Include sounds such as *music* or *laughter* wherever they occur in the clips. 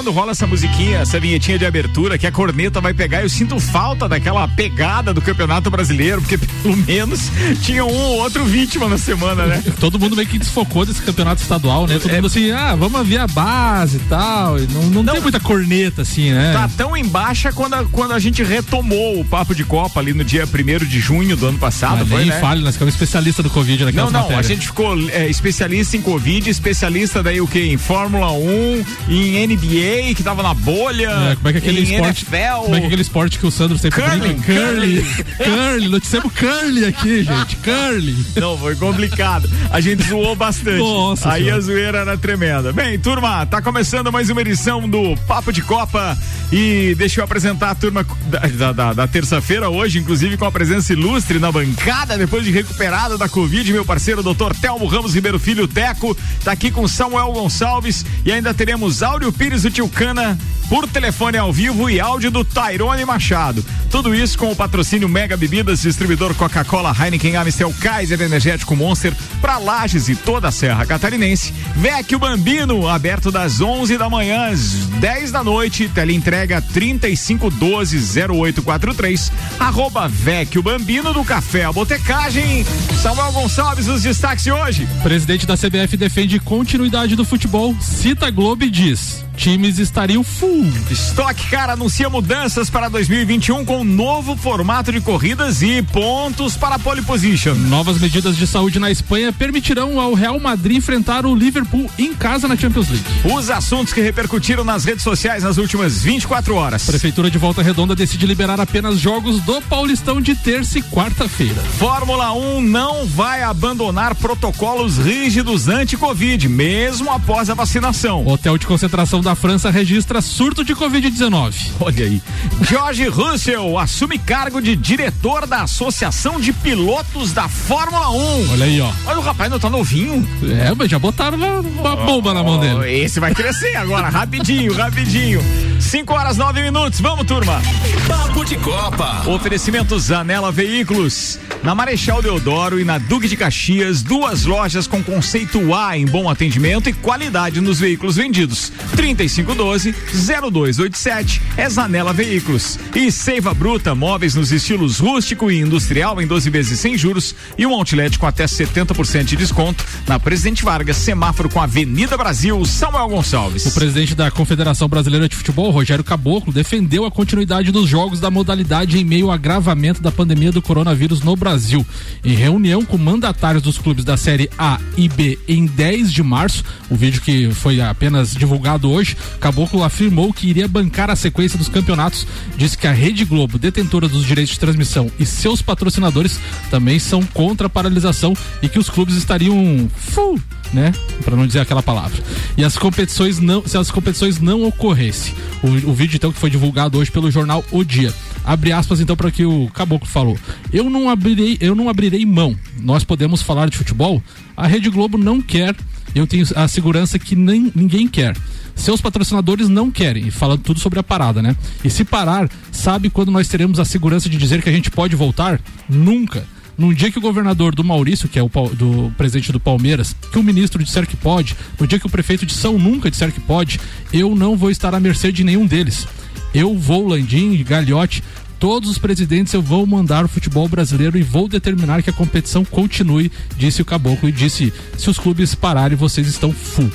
quando rola essa musiquinha, essa vinhetinha de abertura, que a corneta vai pegar, eu sinto falta daquela pegada do Campeonato Brasileiro, porque pelo menos *laughs* tinha um ou outro vítima na semana, né? *laughs* Todo mundo meio que desfocou desse campeonato estadual, né? Todo é... mundo assim, ah, vamos ver a base e tal. Não, não, não, tem muita corneta assim, né? Tá tão em baixa quando a, quando a gente retomou o papo de Copa ali no dia 1 de junho do ano passado. Mas foi, nem né? fale, nós ficamos especialista do Covid naquela Não, não, matérias. a gente ficou é, especialista em Covid, especialista daí o que? Em Fórmula 1, em NBA, que tava na bolha. É, como é que é aquele esporte? NFL, como é que é aquele esporte que o Sandro sempre curling, brinca? Curly. Curly. Noticiamos curly aqui, *laughs* gente. Curly. Não, foi complicado. A gente zoou bastante. Nossa Aí senhora. a zoeira era tremenda. Bem, turma, tá começando mais uma edição do Papo de Copa. E deixa eu apresentar a turma da, da, da terça-feira hoje, inclusive com a presença ilustre na bancada, depois de recuperado da Covid, meu parceiro doutor Telmo Ramos Ribeiro Filho Teco, tá aqui com Samuel Gonçalves e ainda teremos Áureo Pires do Tilcana por telefone ao vivo e áudio do Tairone Machado. Tudo isso com o patrocínio Mega Bebidas, distribuidor Coca-Cola, Heineken, Amistel, Kaiser, Energético Monster, para Lages e toda a Serra Catarinense. Vecchio Bambino, aberto das 11 da manhã às 10 da noite, teleentrega 3512-0843, arroba Vecchio Bambino do Café a Botecagem. Samuel Gonçalves, os destaques de hoje. Presidente da CBF defende continuidade do futebol, cita Globo e diz times estariam full. Stock Car anuncia mudanças para 2021 com novo formato de corridas e pontos para a pole position. Novas medidas de saúde na Espanha permitirão ao Real Madrid enfrentar o Liverpool em casa na Champions League. Os assuntos que repercutiram nas redes sociais nas últimas 24 horas. Prefeitura de Volta Redonda decide liberar apenas jogos do Paulistão de terça e quarta-feira. Fórmula 1 não vai abandonar protocolos rígidos anti-Covid, mesmo após a vacinação. Hotel de concentração da da França registra surto de Covid-19. Olha aí. George Russell assume cargo de diretor da Associação de Pilotos da Fórmula 1. Olha aí, ó. Olha, o rapaz não tá novinho. É, mas já botaram uma, uma bomba oh, na mão dele. Esse vai crescer agora, *laughs* rapidinho, rapidinho. 5 horas 9 minutos, vamos, turma. Papo de Copa. Oferecimento Zanela Veículos. Na Marechal Deodoro e na Duque de Caxias, duas lojas com conceito A em bom atendimento e qualidade nos veículos vendidos. 30 3512 0287 é Zanela Veículos. E Seiva Bruta, móveis nos estilos rústico e industrial em 12 vezes sem juros e um outlet com até 70% de desconto na Presidente Vargas, semáforo com Avenida Brasil, Samuel Gonçalves. O presidente da Confederação Brasileira de Futebol, Rogério Caboclo, defendeu a continuidade dos jogos da modalidade em meio ao agravamento da pandemia do coronavírus no Brasil. Em reunião com mandatários dos clubes da Série A e B em 10 de março, o vídeo que foi apenas divulgado hoje, Caboclo afirmou que iria bancar a sequência dos campeonatos. Disse que a Rede Globo, detentora dos direitos de transmissão, e seus patrocinadores também são contra a paralisação e que os clubes estariam full, né? Para não dizer aquela palavra. E as competições não, se as competições não ocorressem. O, o vídeo então que foi divulgado hoje pelo jornal O Dia. Abre aspas então para que o Caboclo falou. Eu não abrirei, eu não abrirei mão. Nós podemos falar de futebol. A Rede Globo não quer. Eu tenho a segurança que nem, ninguém quer. Seus patrocinadores não querem, falando tudo sobre a parada, né? E se parar, sabe quando nós teremos a segurança de dizer que a gente pode voltar? Nunca. Num dia que o governador do Maurício, que é o do presidente do Palmeiras, que o ministro disser que pode, no dia que o prefeito de São Nunca disser que pode, eu não vou estar à mercê de nenhum deles. Eu vou, Landim e Galhote, todos os presidentes eu vou mandar o futebol brasileiro e vou determinar que a competição continue, disse o Caboclo e disse: se os clubes pararem, vocês estão full.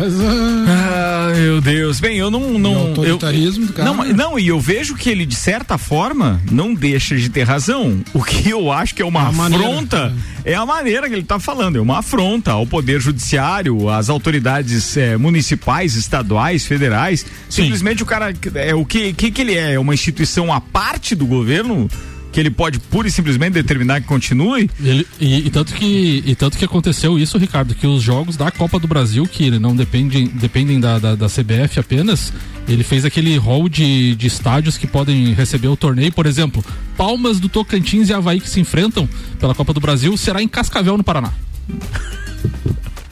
Mas, ah, ah, meu Deus. Bem, eu não. não autoritarismo eu, do cara. Não, não, e eu vejo que ele, de certa forma, não deixa de ter razão. O que eu acho que é uma é afronta maneira. é a maneira que ele está falando. É uma afronta ao Poder Judiciário, às autoridades é, municipais, estaduais, federais. Sim. Simplesmente o cara. É, o que, que, que ele é? É uma instituição à parte do governo? Que ele pode pura e simplesmente determinar que continue? Ele, e, e, tanto que, e tanto que aconteceu isso, Ricardo, que os jogos da Copa do Brasil, que não dependem, dependem da, da, da CBF apenas, ele fez aquele hall de, de estádios que podem receber o torneio. Por exemplo, Palmas do Tocantins e Havaí que se enfrentam pela Copa do Brasil será em Cascavel, no Paraná.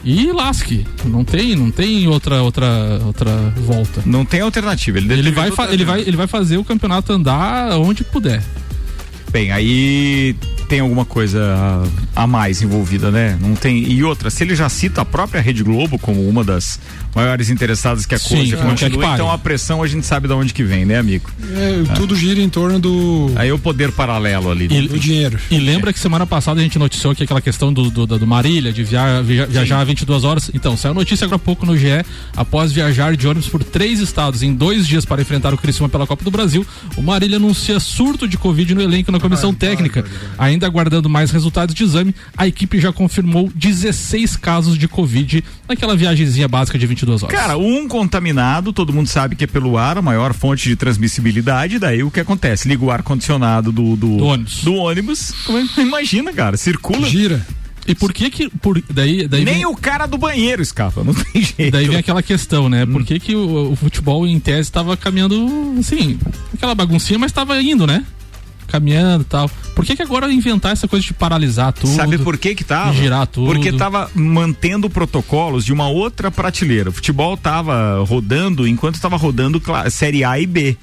E lasque, não tem, não tem outra outra outra volta. Não tem alternativa. Ele, ele vai, ele vai ele vai fazer o campeonato andar onde puder. Bem, aí tem alguma coisa a mais envolvida, né? Não tem. E outra, se ele já cita a própria Rede Globo como uma das maiores interessadas que a Sim, coisa continue, então a pressão a gente sabe de onde que vem, né, amigo? É, é. Tudo gira em torno do. Aí o poder paralelo ali. E, do dinheiro. E lembra que semana passada a gente noticiou que aquela questão do, do, do Marília, de via, via, viajar 22 horas. Então, saiu notícia agora há pouco no GE, após viajar de ônibus por três estados em dois dias para enfrentar o Criciúma pela Copa do Brasil, o Marília anuncia surto de Covid no elenco na comissão técnica. Ainda aguardando mais resultados de exame, a equipe já confirmou 16 casos de Covid naquela viagemzinha básica de 22 horas. Cara, um contaminado, todo mundo sabe que é pelo ar, a maior fonte de transmissibilidade, daí o que acontece? Liga o ar-condicionado do, do, do, ônibus. Do ônibus, é, imagina, cara, circula. Gira. E por que que por daí, daí nem vem, o cara do banheiro escapa, não tem jeito. Daí vem aquela questão, né? Hum. Por que que o, o futebol em tese estava caminhando assim, aquela baguncinha, mas estava indo, né? Caminhando e tal. Por que que agora inventar essa coisa de paralisar tudo? Sabe por que que tava? Girar tudo. Porque tava mantendo protocolos de uma outra prateleira. O futebol tava rodando enquanto estava rodando Série A e B.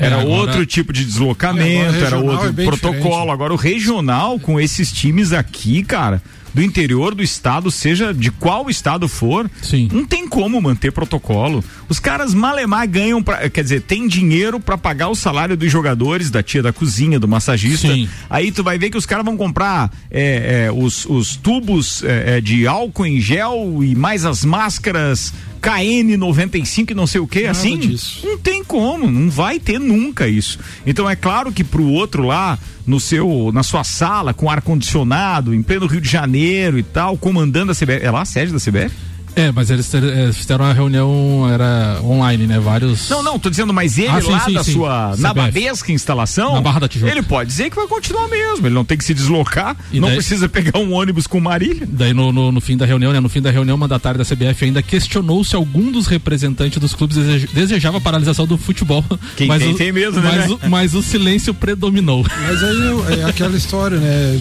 Era é, agora... outro tipo de deslocamento, era outro é protocolo. Diferente. Agora o regional com esses times aqui, cara, do interior do estado, seja de qual estado for, Sim. não tem como manter protocolo. Os caras malemar ganham, pra, quer dizer, tem dinheiro para pagar o salário dos jogadores, da tia da cozinha, do massagista. Sim. Aí tu vai ver que os caras vão comprar é, é, os, os tubos é, é de álcool em gel e mais as máscaras KN95 e não sei o que, assim. Disso. Não tem como, não vai ter nunca isso. Então é claro que pro outro lá, no seu, na sua sala, com ar condicionado, em pleno Rio de Janeiro e tal, comandando a CBF. É lá a sede da CBF? É, mas eles é, fizeram uma reunião, era online, né? Vários. Não, não, tô dizendo, mas ele ah, sim, lá sim, da sim. sua nababesca instalação. Na Barra da Tijuca. Ele pode dizer que vai continuar mesmo. Ele não tem que se deslocar, e não daí, precisa pegar um ônibus com Marília. Daí no, no, no, fim da reunião, né? No fim da reunião, o mandatário da CBF ainda questionou se algum dos representantes dos clubes desejava a paralisação do futebol. Quem mas tem, o, tem mesmo, né? Mas o, mas o silêncio predominou. Mas aí é aquela história, né?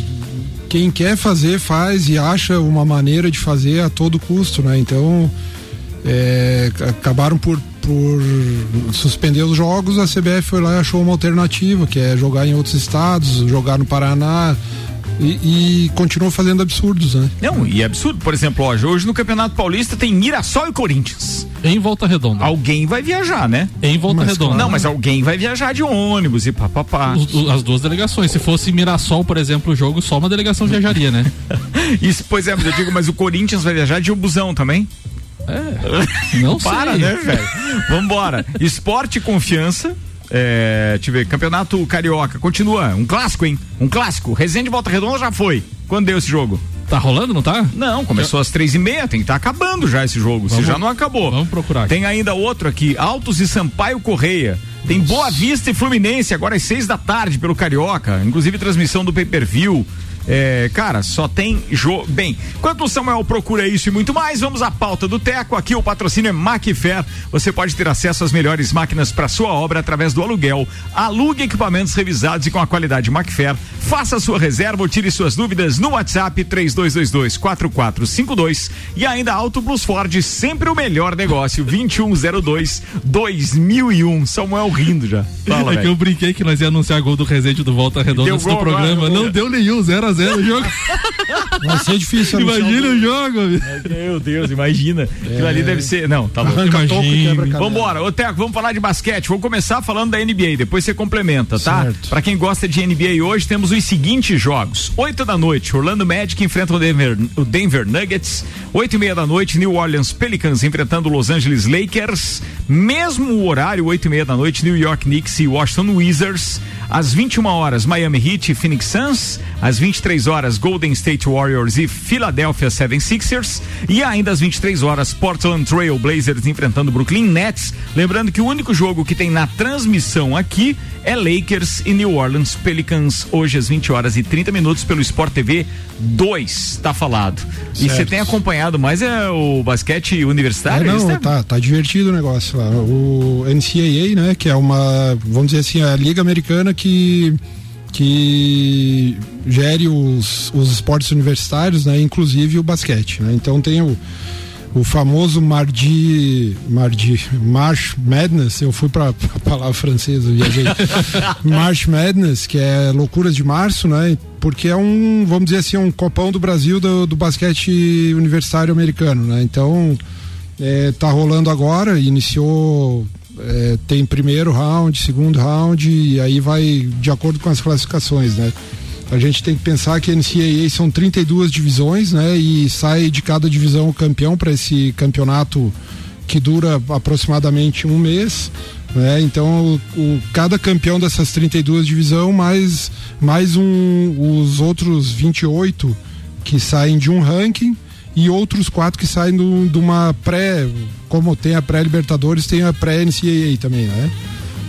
Quem quer fazer faz e acha uma maneira de fazer a todo custo, né? Então é, acabaram por, por suspender os jogos, a CBF foi lá e achou uma alternativa, que é jogar em outros estados, jogar no Paraná, e, e continuou fazendo absurdos, né? Não, e é absurdo. Por exemplo, hoje, hoje no Campeonato Paulista tem Mirassol e Corinthians. Em Volta Redonda. Alguém vai viajar, né? Em Volta mas, Redonda. Não, mas alguém vai viajar de ônibus e papapá. As duas delegações. Se fosse Mirassol, por exemplo, o jogo, só uma delegação viajaria, né? *laughs* Isso, pois é, mas eu digo, mas o Corinthians vai viajar de busão também? É. Não *laughs* Para, sei. né, velho? Vambora. Esporte e confiança. É, deixa eu ver, Campeonato Carioca, continua, um clássico, hein? Um clássico. Resende Volta Redonda já foi. Quando deu esse jogo? Tá rolando, não tá? Não, começou às três e meia, tem que estar tá acabando já esse jogo, vamos, se já não acabou. Vamos procurar. Aqui. Tem ainda outro aqui, Altos e Sampaio Correia. Tem Nossa. Boa Vista e Fluminense, agora às seis da tarde pelo Carioca, inclusive transmissão do pay-per-view. É, cara, só tem jogo. Bem, enquanto o Samuel procura isso e muito mais, vamos à pauta do Teco. Aqui o patrocínio é Macfair. Você pode ter acesso às melhores máquinas para sua obra através do aluguel. Alugue equipamentos revisados e com a qualidade Macfair. Faça sua reserva ou tire suas dúvidas no WhatsApp 3222 4452 e ainda Auto Plus Ford, sempre o melhor negócio 2102 2001. Samuel rindo já. Fala, é que eu brinquei que nós ia anunciar gol do Resende do Volta Redonda do programa. Agora, não deu nenhum, 0 a 0 o jogo. *laughs* Vai ser difícil. Imagina o jogo. Meu Deus, imagina. É. Aquilo ali deve ser. Não, tá louco. Vambora. Ô, Teco, vamos falar de basquete. Vamos começar falando da NBA, depois você complementa, tá? Certo. Pra quem gosta de NBA hoje, temos os seguintes jogos. 8 da noite, Orlando Magic enfrenta o Denver, o Denver Nuggets. 8 e meia da noite, New Orleans Pelicans enfrentando Los Angeles Lakers. Mesmo horário, 8 e meia da noite, New York Knicks e Washington Wizards. Às 21 horas, Miami Heat e Phoenix Suns. Às 23 horas, Golden State Warriors e Philadelphia 76ers. E ainda às 23 horas, Portland Trail Blazers enfrentando Brooklyn Nets. Lembrando que o único jogo que tem na transmissão aqui é Lakers e New Orleans Pelicans, hoje às 20 horas e 30 minutos pelo Sport TV 2, tá falado. Certo. E você tem acompanhado mais é o basquete universitário? É, não, é tá, tá divertido o negócio lá. O NCAA, né, que é uma, vamos dizer assim, a liga americana que que gere os, os esportes universitários, né, inclusive o basquete, né? Então tem o o famoso Mardi, Mardi, March Madness, eu fui para a palavra francesa, viajei. *laughs* March Madness, que é loucuras de março, né? Porque é um, vamos dizer assim, um copão do Brasil do, do basquete universitário americano, né? Então, é, tá rolando agora, iniciou é, tem primeiro round, segundo round e aí vai de acordo com as classificações, né? A gente tem que pensar que a NCAA são 32 divisões, né? E sai de cada divisão o campeão para esse campeonato que dura aproximadamente um mês. Né? Então, o, o, cada campeão dessas 32 divisões, mais, mais um, os outros 28 que saem de um ranking e outros quatro que saem de uma pré, como tem a pré-Libertadores, tem a pré-NCAA também, né?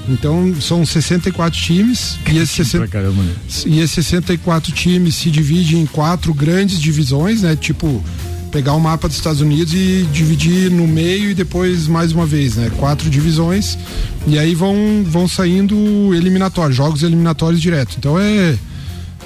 Então são 64 times e esses, 60, caramba, né? e esses 64 times se dividem em quatro grandes divisões, né? Tipo, pegar o mapa dos Estados Unidos e dividir no meio e depois mais uma vez, né? Quatro divisões e aí vão, vão saindo eliminatórios, jogos eliminatórios direto. Então é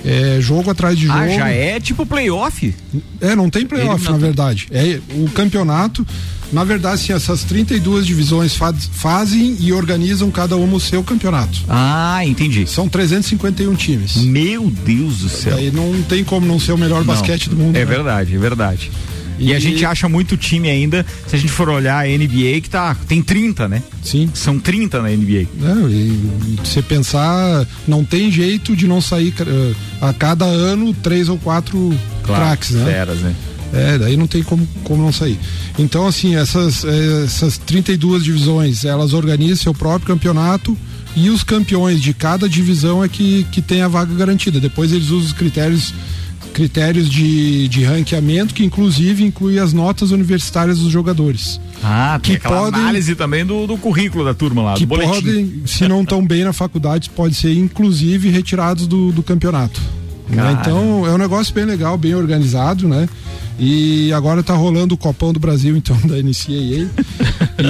é jogo atrás de ah, jogo. Ah, já é tipo playoff? É, não tem playoff, na verdade. É o campeonato. Na verdade, sim, essas 32 divisões faz, fazem e organizam cada uma o seu campeonato. Ah, entendi. São 351 times. Meu Deus do céu. Aí não tem como não ser o melhor não, basquete do mundo. É né? verdade, é verdade. E, e, a gente acha muito time ainda, se a gente for olhar a NBA, que tá, tem 30, né? Sim. São 30 na NBA. Não, e você pensar, não tem jeito de não sair uh, a cada ano três ou quatro claro, craques, né? Feras, né? É, daí não tem como, como não sair. Então, assim, essas, eh, essas 32 divisões, elas organizam seu próprio campeonato e os campeões de cada divisão é que, que tem a vaga garantida. Depois eles usam os critérios critérios de, de ranqueamento que inclusive inclui as notas universitárias dos jogadores. Ah, que podem, análise também do, do currículo da turma lá, que podem, se não estão bem na faculdade, pode ser inclusive retirados do, do campeonato. Né? Então é um negócio bem legal, bem organizado, né? E agora tá rolando o Copão do Brasil, *laughs* então, da NCAA.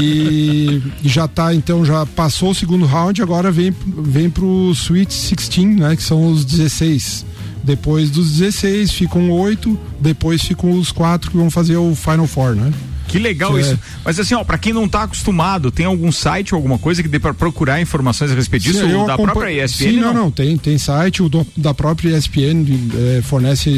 e, e já tá, então, já passou o segundo round, agora vem, vem pro Sweet 16, né? Que são os 16 depois dos 16 ficam oito, depois ficam os quatro que vão fazer o Final Four, né? Que legal é. isso. Mas assim, ó, para quem não tá acostumado, tem algum site ou alguma coisa que dê para procurar informações a respeito disso? Sim, da própria ESPN? Sim, não, não, tem, tem site, o do, da própria ESPN é, fornece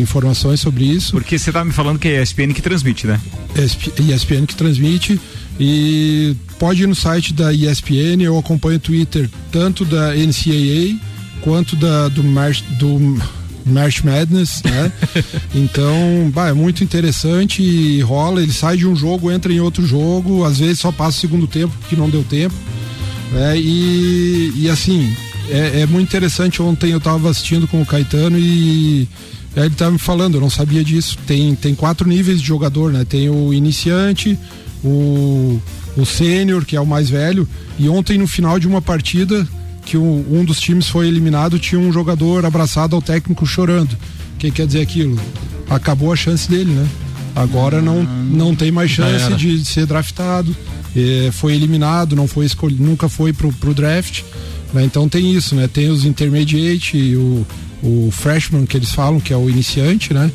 informações sobre isso. Porque você tá me falando que é a ESPN que transmite, né? ESPN que transmite e pode ir no site da ESPN, eu acompanho o Twitter tanto da NCAA quanto da, do, March, do March Madness, né? *laughs* então, bah, é muito interessante e rola, ele sai de um jogo, entra em outro jogo, às vezes só passa o segundo tempo porque não deu tempo. Né? E, e assim, é, é muito interessante. Ontem eu estava assistindo com o Caetano e ele estava me falando, eu não sabia disso. Tem, tem quatro níveis de jogador, né? Tem o iniciante, o, o sênior, que é o mais velho, e ontem no final de uma partida que um, um dos times foi eliminado, tinha um jogador abraçado ao técnico chorando. O que quer dizer aquilo? Acabou a chance dele, né? Agora não, não tem mais chance de, ser draftado. É, foi eliminado, não foi escolhido, nunca foi pro, pro draft. Né? Então tem isso, né? Tem os intermediate, o, o freshman que eles falam, que é o iniciante, né?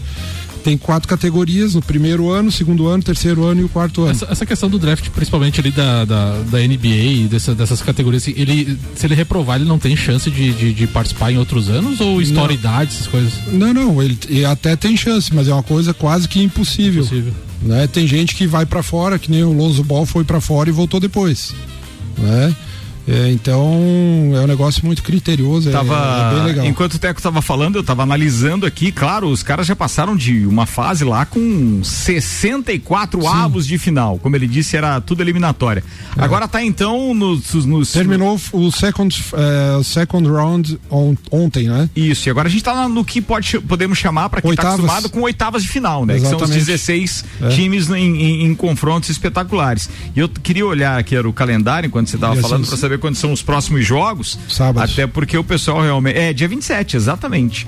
Tem quatro categorias no primeiro ano, segundo ano, terceiro ano e o quarto ano. Essa, essa questão do draft, principalmente ali da, da, da NBA dessa, dessas categorias, ele, se ele reprovar, ele não tem chance de, de, de participar em outros anos ou história idade, essas coisas? Não, não, ele, ele, até tem chance, mas é uma coisa quase que impossível. impossível. Né? Tem gente que vai para fora, que nem o Lonzo Ball foi para fora e voltou depois. Né? É, então é um negócio muito criterioso, é, tava, é, bem legal. Enquanto o Teco estava falando, eu estava analisando aqui, claro, os caras já passaram de uma fase lá com 64 Sim. avos de final. Como ele disse, era tudo eliminatória. É. Agora tá então nos. nos Terminou o second, uh, second round on, ontem, né? Isso, e agora a gente tá no que pode, podemos chamar, para quem está acostumado, com oitavas de final, né? Exatamente. Que são os 16 é. times em, em, em, confrontos espetaculares. E eu queria olhar aqui era o calendário enquanto você estava falando para saber quando são os próximos jogos. Sábado. Até porque o pessoal realmente. É, dia 27, exatamente.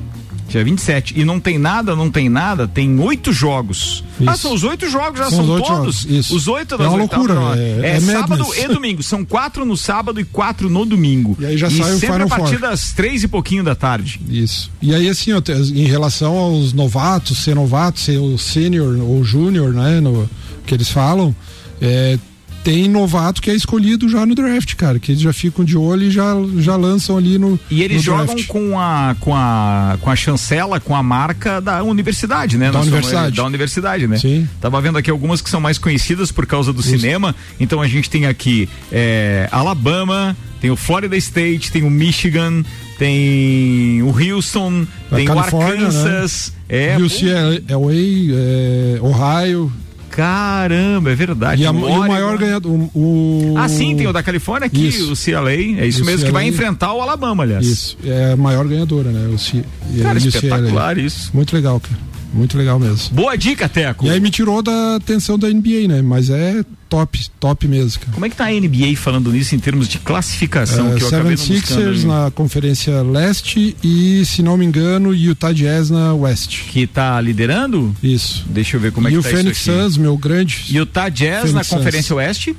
Dia 27. E não tem nada, não tem nada, tem oito jogos. Ah, Isso. Ah, são os oito jogos, já são, são todos. Os oito das É uma loucura. É, é, é sábado e domingo. São quatro no sábado e quatro no domingo. E aí já e sai o sempre a partir Four. das três e pouquinho da tarde. Isso. E aí, assim, em relação aos novatos, ser novato, ser o sênior ou júnior, né? No, que eles falam, é, tem novato que é escolhido já no draft, cara, que eles já ficam de olho e já, já lançam ali no E eles no jogam com a com a com a chancela, com a marca da universidade, né? Da Nós universidade. somos- Da universidade, né? Sim. Tava vendo aqui algumas que são mais conhecidas por causa do cinema. Então a gente tem aqui é, Alabama, tem o Florida State, tem o Michigan, tem o Houston, A tem Califórnia, o Arkansas. É, UCLA, é, Ohio. Caramba, é verdade. E, a- O e o maior ganhador. O, o- Ah, sim, tem o da Califórnia aqui, Isso. o CLA. É isso O mesmo, que vai CLA. enfrentar o Alabama, aliás. Isso, é a maior ganhadora, né? O C, Cara, UCLA. espetacular isso. Muito legal, cara. Muito legal mesmo. Boa dica, Teco. E aí me tirou da atenção da NBA, né? Mas é top, top mesmo, cara. Como é que tá a NBA falando nisso em termos de classificação? É, que eu acabei Seven Sixers na Conferência Leste e, se não me engano, Utah Jazz na West. Que tá liderando? Isso. Deixa eu ver como é e que o tá Phoenix isso aqui. Suns, meu grande. Utah Jazz Phoenix na Suns. Conferência Oeste.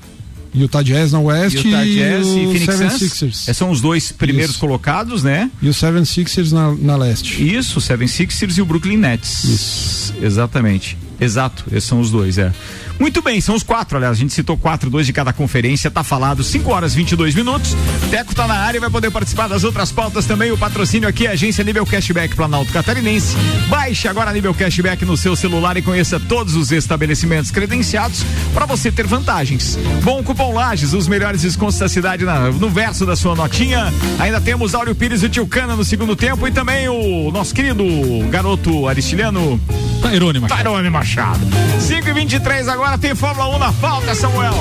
Utah Jazz na West Utah e Jazz e o Phoenix Seven Suns. Sixers. Esses são os dois primeiros Isso. colocados, né? E o Seven Sixers na, na Leste. Isso, Seven Sixers e o Brooklyn Nets. Isso. Exatamente. Exato, esses são os dois, é. Muito bem, são os quatro, aliás, a gente citou quatro, dois de cada conferência, tá falado, 5 horas 22 minutos. Teco tá na área e vai poder participar das outras pautas também. O patrocínio aqui é a agência Nível Cashback Planalto Catarinense. Baixe agora Nível Cashback no seu celular e conheça todos os estabelecimentos credenciados para você ter vantagens. Bom cupom Lages, os melhores descontos da cidade na- no verso da sua notinha. Ainda temos Áureo Pires e o Tio Cana no segundo tempo e também o nosso querido garoto aristilhano Tairone, Machado. Tyrone Machado. 5 e 23 agora tem Fórmula 1 na falta, Samuel.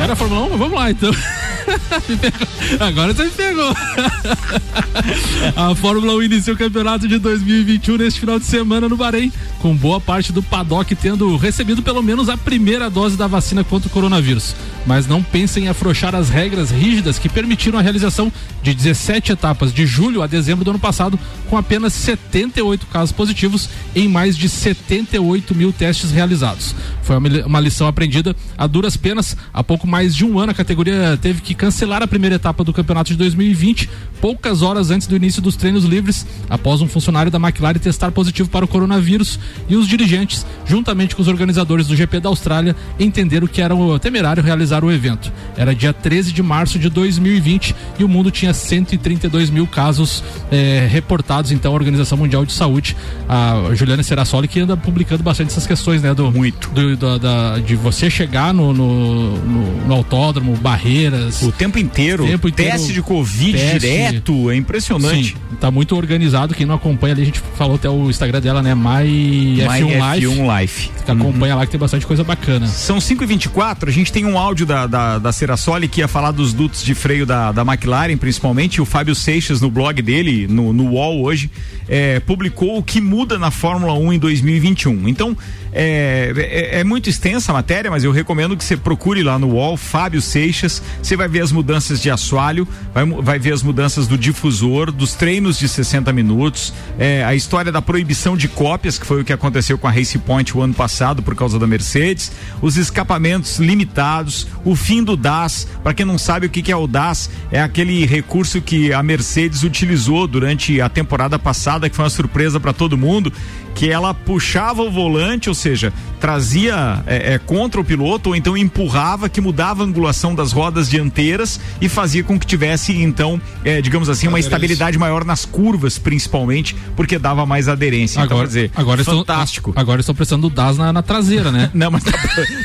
Era Fórmula 1? Vamos lá então. *laughs* Agora você me pegou. *laughs* A Fórmula 1 inicia o campeonato de 2021 neste final de semana no Bahrein, com boa parte do paddock tendo recebido pelo menos a primeira dose da vacina contra o coronavírus. Mas não pensem em afrouxar as regras rígidas que permitiram a realização de 17 etapas de julho a dezembro do ano passado, com apenas 78 casos positivos em mais de 78 mil testes realizados. Foi uma uma lição aprendida a duras penas. Há pouco mais de um ano, a categoria teve que cancelar a primeira etapa do campeonato de 2020, poucas horas antes do início dos treinos livres, após um funcionário da McLaren testar positivo para o coronavírus. E os dirigentes, juntamente com os organizadores do GP da Austrália, entenderam que era o temerário realizar o evento. Era dia 13 de março de 2020 e o mundo tinha 132 mil casos eh, reportados. Então, a Organização Mundial de Saúde, a Juliana Serassoli, que anda publicando bastante essas questões, né? Do, Muito. do- da- da- de você chegar no, no, no- no autódromo, barreiras. O tempo inteiro, Tempo inteiro, teste de Covid teste. direto, é impressionante. Sim, tá muito organizado. Quem não acompanha ali, a gente falou até o Instagram dela, né? My F1 Live. F1 Life. Que acompanha lá que tem bastante coisa bacana. São 5 e 24 a gente tem um áudio da, da, da Cerassoli que ia falar dos dutos de freio da, da McLaren, principalmente. O Fábio Seixas, no blog dele, no, no UOL hoje, é, publicou o que muda na Fórmula 1 em 2021. Então, é, é, é muito extensa a matéria, mas eu recomendo que você procure lá no UOL, Fábio Seixas. Você vai ver as mudanças de assoalho, vai, vai ver as mudanças do difusor, dos treinos de 60 minutos, é, a história da proibição de cópias, que foi o que aconteceu com a Race Point o ano passado por causa da Mercedes, os escapamentos limitados, o fim do DAS. Para quem não sabe o que, que é o DAS, é aquele recurso que a Mercedes utilizou durante a temporada passada, que foi uma surpresa para todo mundo, que ela puxava o volante, ou seja, trazia é, é, contra o piloto ou então empurrava, que mudava a angulação das rodas dianteiras e fazia com que tivesse então, é, digamos assim, uma estabilidade maior nas curvas, principalmente, porque dava mais aderência. então, quer dizer, agora fantástico. Estão, agora estão prestando o DAS na, na traseira, né? *laughs* Não, mas tá,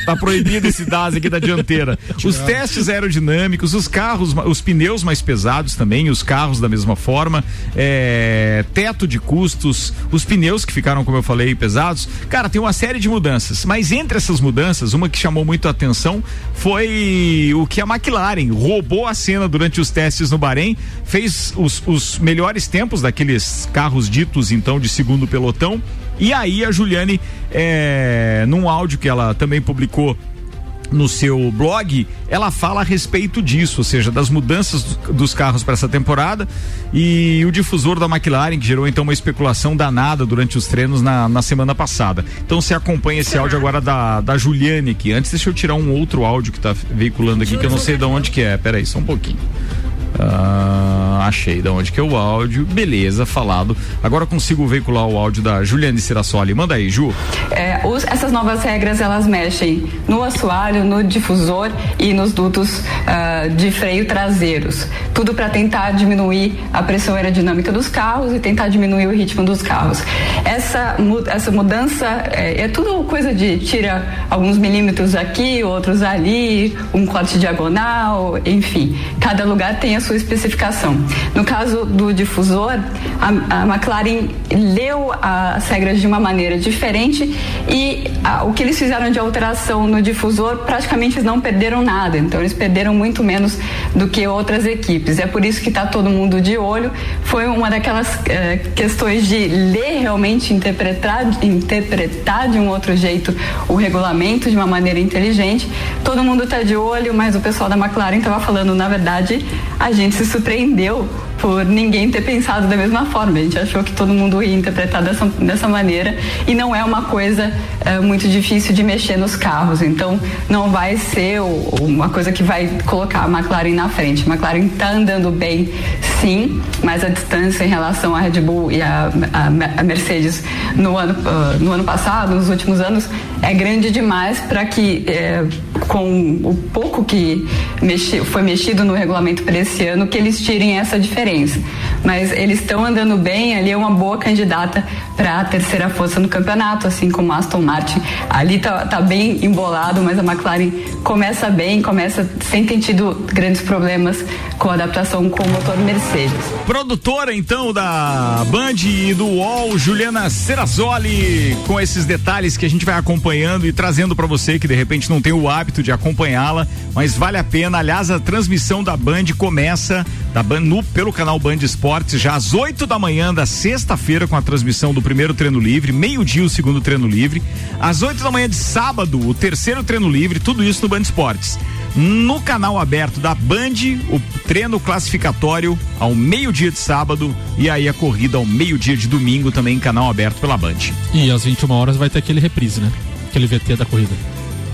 tá proibido esse DAS aqui da dianteira. *laughs* Os testes aerodinâmicos, os carros, os pneus mais pesados também, os carros da mesma forma, é, teto de custos, os pneus que ficaram, como eu falei, pesados. Cara, tem uma série de mudanças. Mas entre essas mudanças, uma que chamou muito a atenção foi o que a McLaren roubou a cena durante os testes no Bahrein, fez os, os melhores tempos daqueles carros ditos, então, de segundo pelotão. E aí a Juliane, é, num áudio que ela também publicou no seu blog, ela fala a respeito disso, ou seja, das mudanças do- dos carros para essa temporada e o difusor da McLaren, que gerou então uma especulação danada durante os treinos na, na semana passada. Então você acompanha esse áudio agora da, da Juliane aqui. Antes, deixa eu tirar um outro áudio que está veiculando aqui, que eu não sei de onde que é. Pera aí, só um pouquinho. Ah, achei de onde que é o áudio. Beleza, falado. Agora consigo veicular o áudio da Juliane Sirassoli. Manda aí, Ju. É, os, essas novas regras elas mexem no assoalho, no difusor e nos dutos uh, de freio traseiros. Tudo para tentar diminuir a pressão aerodinâmica dos carros e tentar diminuir o ritmo dos carros. Essa, essa mudança é, é tudo coisa de tira alguns milímetros aqui, outros ali, um corte diagonal, enfim. Cada lugar tem a sua especificação. No caso do difusor, a, a McLaren leu as regras de uma maneira diferente e a, o que eles fizeram de alteração no difusor praticamente não perderam nada. Então eles perderam muito menos do que outras equipes. É por isso que está todo mundo de olho. Foi uma daquelas eh, questões de ler realmente, interpretar, interpretar de um outro jeito o regulamento de uma maneira inteligente. Todo mundo está de olho, mas o pessoal da McLaren estava falando, na verdade, a gente se surpreendeu por ninguém ter pensado da mesma forma. A gente achou que todo mundo ia interpretar dessa, dessa maneira e não é uma coisa é, muito difícil de mexer nos carros. Então não vai ser uma coisa que vai colocar a McLaren na frente. A McLaren está andando bem, sim, mas a distância em relação à Red Bull e à Mercedes no ano, uh, no ano passado, nos últimos anos, é grande demais para que é, com o pouco que mexi, foi mexido no regulamento para esse ano, que eles tirem essa diferença. Mas eles estão andando bem, ali é uma boa candidata para a terceira força no campeonato, assim como a Aston Martin. Ali tá, tá bem embolado, mas a McLaren começa bem, começa sem ter tido grandes problemas com a adaptação com o motor Mercedes. Produtora então da Band e do UOL, Juliana Serrazoli, com esses detalhes que a gente vai acompanhando e trazendo para você que de repente não tem o hábito de acompanhá-la, mas vale a pena. Aliás, a transmissão da Band começa da Band no, pelo canal Band Esportes já às 8 da manhã da sexta-feira com a transmissão do primeiro treino livre, meio-dia o segundo treino livre, às 8 da manhã de sábado o terceiro treino livre, tudo isso no Band Esportes. No canal aberto da Band, o treino classificatório ao meio-dia de sábado e aí a corrida ao meio-dia de domingo também em canal aberto pela Band. E às 21 horas vai ter aquele reprise, né? Aquele VT da corrida.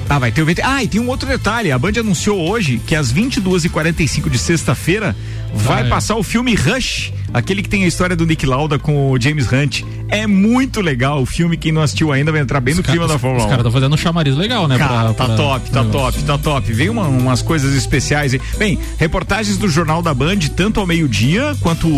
Ah, vai ter o VT. Ah, e tem um outro detalhe. A Band anunciou hoje que às 22h45 de sexta-feira vai ah, é. passar o filme Rush aquele que tem a história do Nick Lauda com o James Hunt. É muito legal o filme, quem não assistiu ainda vai entrar bem os no clima da Fórmula 1. Os caras estão fazendo um chamariz legal, né? Cara, pra, tá pra... top, tá top, tá top. Veio uma, umas coisas especiais aí. Bem, reportagens do Jornal da Band, tanto ao meio-dia quanto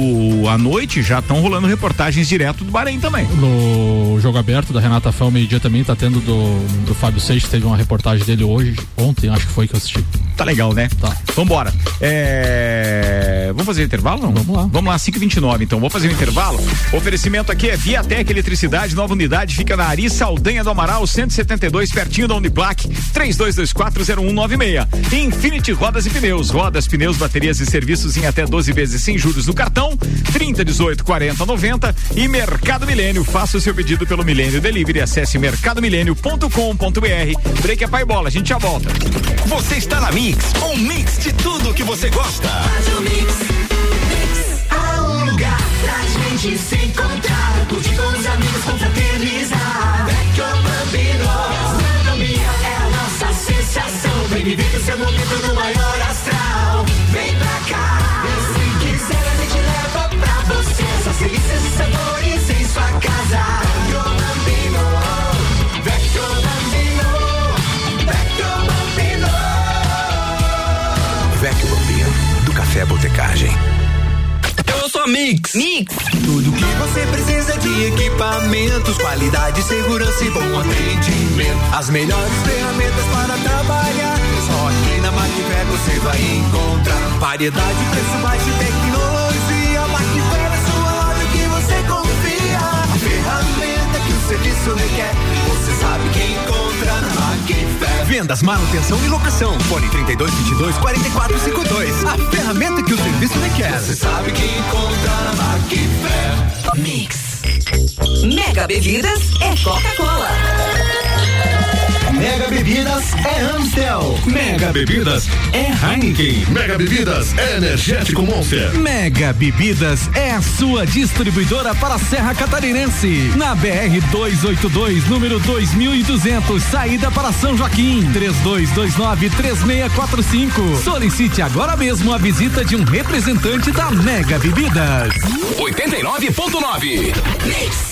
à noite, já estão rolando reportagens direto do Bahrein também. No jogo aberto da Renata Fé, ao meio-dia também tá tendo do, do Fábio Seixas, teve uma reportagem dele hoje, ontem, acho que foi que eu assisti. Tá legal, né? Tá. Vambora. É... Vamos fazer intervalo, não? Vamos lá. Vamos lá, 5h29, então. Vamos fazer um intervalo? O oferecimento aqui é Viatec Eletricidade, nova unidade, fica na Ari Saldanha do Amaral, 172, pertinho da Uniplac, 32240196. Infinity Rodas e Pneus, rodas, pneus, baterias e serviços em até 12 vezes sem juros no cartão, 30, 18, 40, 90 e Mercado Milênio. Faça o seu pedido pelo Milênio Delivery, acesse mercadomilênio.com.br. Break é pai bola, a gente já volta. Você está na Mix, um mix de tudo que você gosta. Faz o mix lugar pra gente se encontrar, curtir com os amigos, confraternizar. Vecchio Bambino, gastronomia é a nossa sensação. Vem viver o seu momento no maior Botecagem só Mix. Mix. Tudo que você precisa de equipamentos, qualidade, segurança e bom atendimento. As melhores ferramentas para trabalhar. Só aqui na Macfer você vai encontrar variedade, preço baixo e tecnologia. Vendas, manutenção e locação. Fone 3222 4452. A ferramenta que o serviço requer. Você sabe que encontra na Macfer. Mix. Mega Bebidas é Coca-Cola. Mega Bebidas é Amstel. Mega Bebidas é Heineken. Mega Bebidas é Energético Monster. Mega Bebidas é a sua distribuidora para a Serra Catarinense. Na BR 282, número 2200, saída para São Joaquim. 3229 3645. Solicite agora mesmo a visita de um representante da Mega Bebidas. 89.9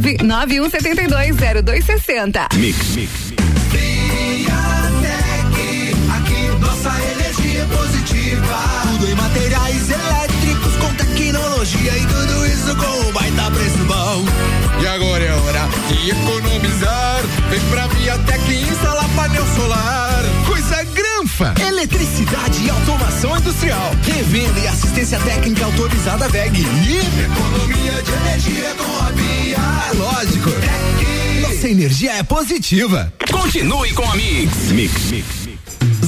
991720260. Mix, mix. aqui nossa energia positiva. Tudo em materiais elétricos com tecnologia e tudo isso com um baita preço bom. E agora é hora de economizar. Vem pra Viatec instalar painel solar. Eletricidade e automação industrial. Revenda e assistência técnica autorizada VEG. E economia de energia com a Via. É lógico. Nossa energia é positiva. Continue com a Mix. Mix, mix.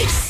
face!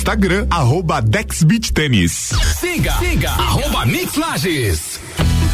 Instagram, arroba Dexbeat Tênis. Siga, siga, arroba Mix Lages.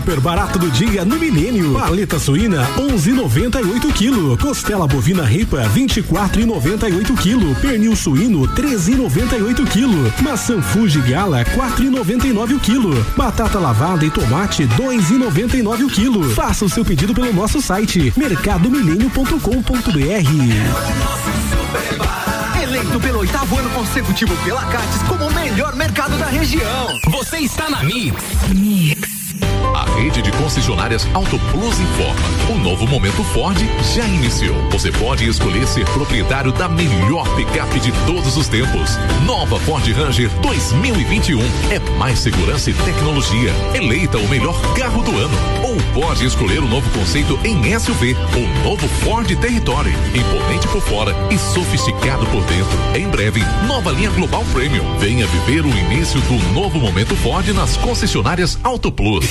Super barato do dia no Milênio. Paleta suína 11,98 kg. Costela bovina ripa 24,98 kg. Pernil suíno 13,98 kg. Maçã Fuji Gala 4,99 o quilo. Batata lavada e tomate 2,99 o quilo. Faça o seu pedido pelo nosso site mercadomilênio.com.br. Eleito pelo oitavo ano consecutivo pela Cates como o melhor mercado da região. Você está na Mix. Mix. A rede de concessionárias Auto Plus informa. O novo momento Ford já iniciou. Você pode escolher ser proprietário da melhor picape de todos os tempos. Nova Ford Ranger 2021. É mais segurança e tecnologia. Eleita o melhor carro do ano. Ou pode escolher o novo conceito em SUV. O novo Ford Territory. Imponente por fora e sofisticado por dentro. Em breve, nova linha Global Premium. Venha viver o início do novo momento Ford nas concessionárias Auto Plus.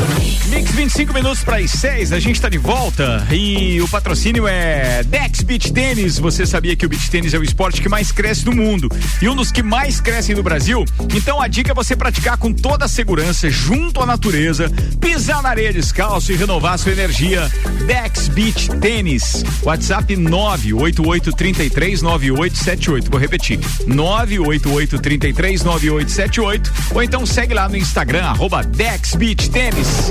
Thank you. Mix 25 minutos para as 6, a gente está de volta e o patrocínio é Dex Beach Tênis. Você sabia que o beach tênis é o esporte que mais cresce no mundo e um dos que mais crescem no Brasil? Então a dica é você praticar com toda a segurança, junto à natureza, pisar na areia descalço e renovar sua energia. Dex Beach Tênis. WhatsApp 988339878. Vou repetir: 988339878 ou então segue lá no Instagram arroba Dex Beach Tênis.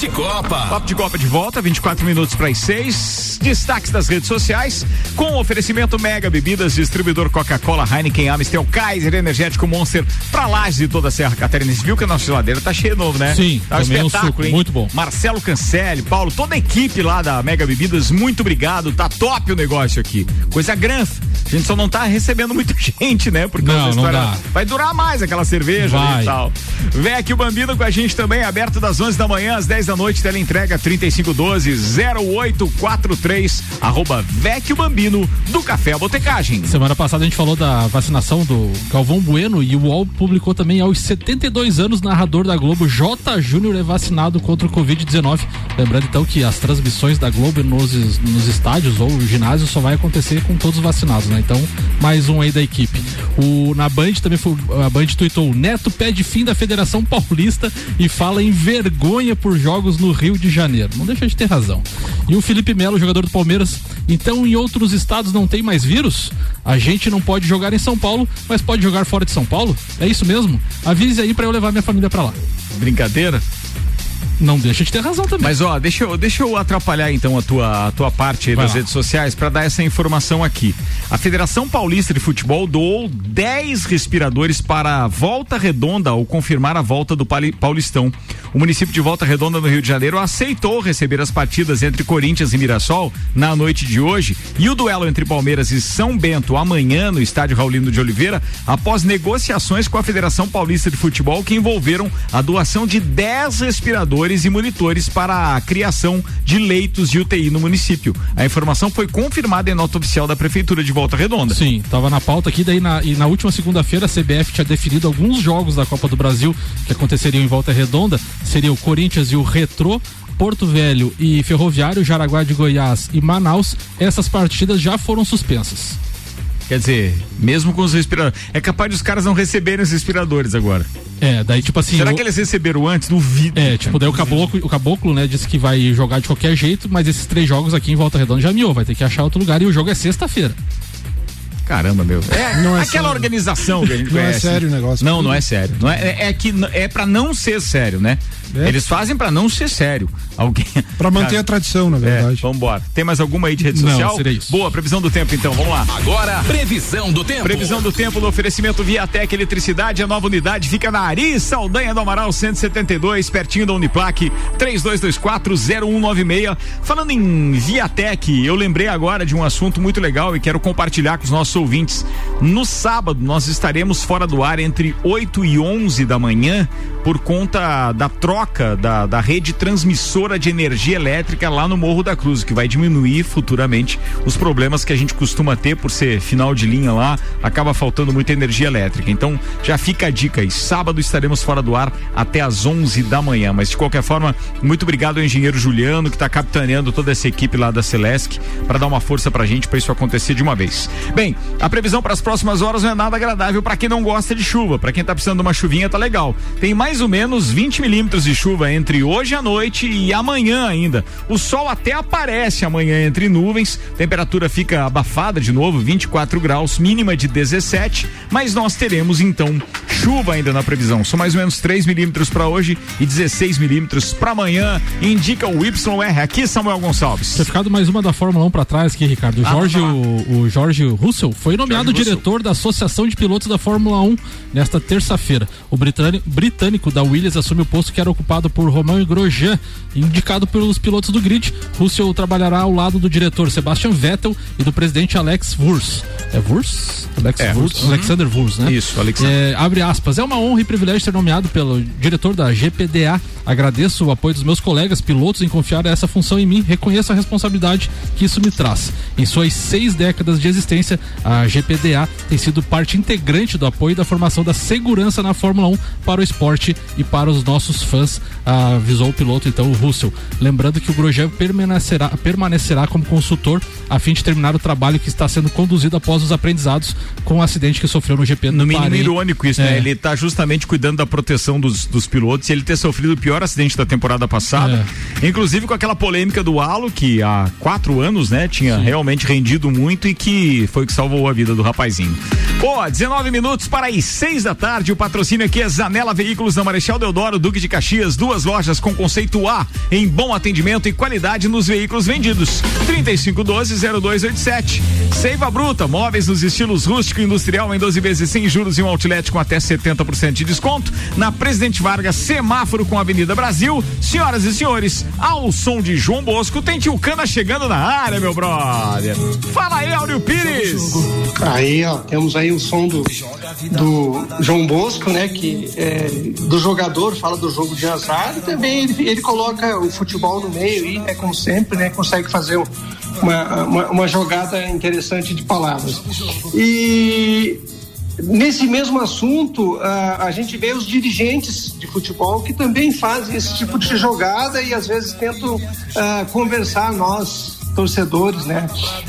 De Copa. Papo de Copa de volta, 24 minutos para as 6. Destaques das redes sociais com oferecimento Mega Bebidas, distribuidor Coca-Cola, Heineken, Amstel, Kaiser, Energético Monster, pra lajes de toda a Serra Catarinense. Viu que a nossa geladeira tá cheia de novo, né? Sim, tá um um espetáculo, suco, hein? muito bom. Marcelo Cancelli, Paulo, toda a equipe lá da Mega Bebidas, muito obrigado. Tá top o negócio aqui. Coisa grande. A gente só não tá recebendo muita *laughs* gente, né? Porque Não, não dá. vai durar mais aquela cerveja Vai. e tal. Vem aqui o Bambino com a gente também, aberto das 11 da manhã às 10 da noite, tela entrega 3512 0843, arroba Vecchio Bambino do Café Botecagem. Semana passada a gente falou da vacinação do Galvão Bueno e o UOL publicou também aos 72 anos, narrador da Globo, J. Júnior é vacinado contra o Covid-19. Lembrando então que as transmissões da Globo nos, nos estádios ou ginásios só vai acontecer com todos vacinados, né? Então, mais um aí da equipe. O, na Band também foi, a Band tweetou: Neto pede fim da Federação Paulista e fala em vergonha por jogos no Rio de Janeiro. Não deixa de ter razão. E o Felipe Melo, jogador do Palmeiras, então em outros estados não tem mais vírus? A gente não pode jogar em São Paulo, mas pode jogar fora de São Paulo? É isso mesmo? Avise aí pra eu levar minha família pra lá. Brincadeira? Não deixa de ter razão também. Mas ó, deixa eu, deixa eu atrapalhar então a tua, a tua parte das lá. redes sociais para dar essa informação aqui. A Federação Paulista de Futebol doou 10 respiradores para a Volta Redonda ao confirmar a volta do Paulistão. O município de Volta Redonda, no Rio de Janeiro, aceitou receber as partidas entre Corinthians e Mirassol na noite de hoje e o duelo entre Palmeiras e São Bento amanhã no estádio Raulino de Oliveira, após negociações com a Federação Paulista de Futebol que envolveram a doação de 10 respiradores e monitores para a criação de leitos de UTI no município. A informação foi confirmada em nota oficial da Prefeitura de Volta Redonda. Sim, tava na pauta aqui, daí na, e na última segunda-feira a CBF tinha definido alguns jogos da Copa do Brasil que aconteceriam em Volta Redonda, seria o Corinthians e o Retrô, Porto Velho e Ferroviário, Jaraguá de Goiás e Manaus. Essas partidas já foram suspensas. Quer dizer, mesmo com os respiradores. É capaz dos caras não receberem os respiradores agora. É, daí tipo assim. Será o- que eles receberam antes? Duvido. É, tipo, daí o caboclo, o caboclo, né, disse que vai jogar de qualquer jeito, mas esses três jogos aqui em Volta Redonda já miou, vai ter que achar outro lugar e o jogo é sexta-feira. Caramba, meu. É, Não é aquela sério. organização que a gente Não é conhece. sério o negócio. Não, não é sério. Não é, é, é que é pra não ser sério, né? É. Eles fazem pra não ser sério. Alguém. Pra manter a tradição, na É, verdade. vambora. Tem mais alguma aí de rede Não, social? seria isso. Boa, previsão do tempo então, vamos lá. Agora, previsão do tempo. Previsão do tempo no oferecimento Viatec Eletricidade, a nova unidade fica na Ari Saldanha do Amaral 172, pertinho da Uniplaque, 32240196. Falando em Viatec, eu lembrei agora de um assunto muito legal e quero compartilhar com os nossos ouvintes. No sábado, nós estaremos fora do ar entre 8 e 11 da manhã por conta da troca da, da rede transmissora de energia elétrica lá no Morro da Cruz, que vai diminuir futuramente os problemas que a gente costuma ter por ser final de linha lá, acaba faltando muita energia elétrica. Então já fica a dica aí, sábado estaremos fora do ar até às 11 da manhã, mas de qualquer forma, muito obrigado ao engenheiro Juliano que está capitaneando toda essa equipe lá da Celesc para dar uma força pra gente para isso acontecer de uma vez. Bem, a previsão para as próximas horas não é nada agradável para quem não gosta de chuva, para quem tá precisando de uma chuvinha tá legal. Tem mais ou menos 20 milímetros de chuva entre hoje à noite e amanhã ainda. O sol até aparece amanhã entre nuvens, temperatura fica abafada de novo, 24 graus, mínima de 17, mas nós teremos então chuva ainda na previsão. São mais ou menos 3 milímetros para hoje e 16 milímetros para amanhã. Indica o YR aqui, Samuel Gonçalves. Tinha ficado mais uma da Fórmula 1 pra trás aqui, Ricardo. O Ah, Jorge, o, o Jorge Russell foi nomeado Russell. diretor da Associação de Pilotos da Fórmula 1 nesta terça-feira. O britânico, da Williams assume o posto que era ocupado por Romain Grosjean, indicado pelos pilotos do grid. Russell trabalhará ao lado do diretor Sebastian Vettel e do presidente Alex Wurz. É Wurz? Alex É, Wurz? Wurz. Alexander Wurz, né? Isso, Alexander. É, abre aspas. É uma honra e privilégio ser nomeado pelo diretor da GPDA. Agradeço o apoio dos meus colegas pilotos em confiar essa função em mim. Reconheço a responsabilidade que isso me traz. Em suas seis décadas de existência, a GPDA tem sido parte integrante do apoio e da formação da segurança na Fórmula 1 para o esporte e para os nossos fãs, avisou o piloto, então, o Russell. Lembrando que o Grosjean permanecerá, permanecerá como consultor a fim de terminar o trabalho que está sendo conduzido após os aprendizados com o acidente que sofreu no GP do No mínimo Bahrein. irônico isso, É. né? Ele tá justamente cuidando da proteção dos, dos pilotos e ele ter sofrido o pior acidente da temporada passada. Inclusive com aquela polêmica do halo, que há quatro anos, né, tinha realmente rendido muito e que foi o que salvou a vida do rapazinho. Pô, 19 minutos para as 6 da tarde. O patrocínio aqui é Zanela Veículos na Marechal Deodoro, Duque de Caxias, duas lojas com conceito A em bom atendimento e qualidade nos veículos vendidos. 3512-0287. Seiva Bruta, móveis nos estilos rústico e industrial em 12 vezes sem juros e um outlet com até 70% de desconto. Na Presidente Vargas, semáforo com Avenida Brasil. Senhoras e senhores, ao som de João Bosco, tem Tio Cana chegando na área, meu brother. Fala aí, Áureo Pires. Aí, ó, temos aí o som do, do João Bosco, né? Que é, do jogador, fala do jogo de azar e também ele, ele coloca o futebol no meio e, né, como sempre, né? Consegue fazer um- uma, uma, uma jogada interessante de palavras. E nesse mesmo assunto, a, a gente vê os dirigentes de futebol que também fazem esse tipo de jogada e às vezes tentam ah, conversar nós torcedores, né?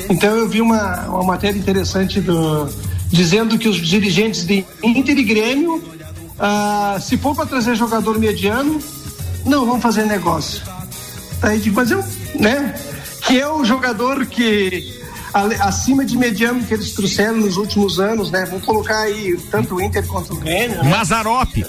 Então eu vi uma, uma matéria interessante do, dizendo que os dirigentes de Inter e Grêmio, ah, se for para trazer jogador mediano, não vão fazer negócio. Aí digo, mas eu, né? Que é o jogador que acima de mediano que eles trouxeram nos últimos anos, né? Vamos colocar aí tanto o Inter quanto o Grêmio. Né? Mazarop. *laughs*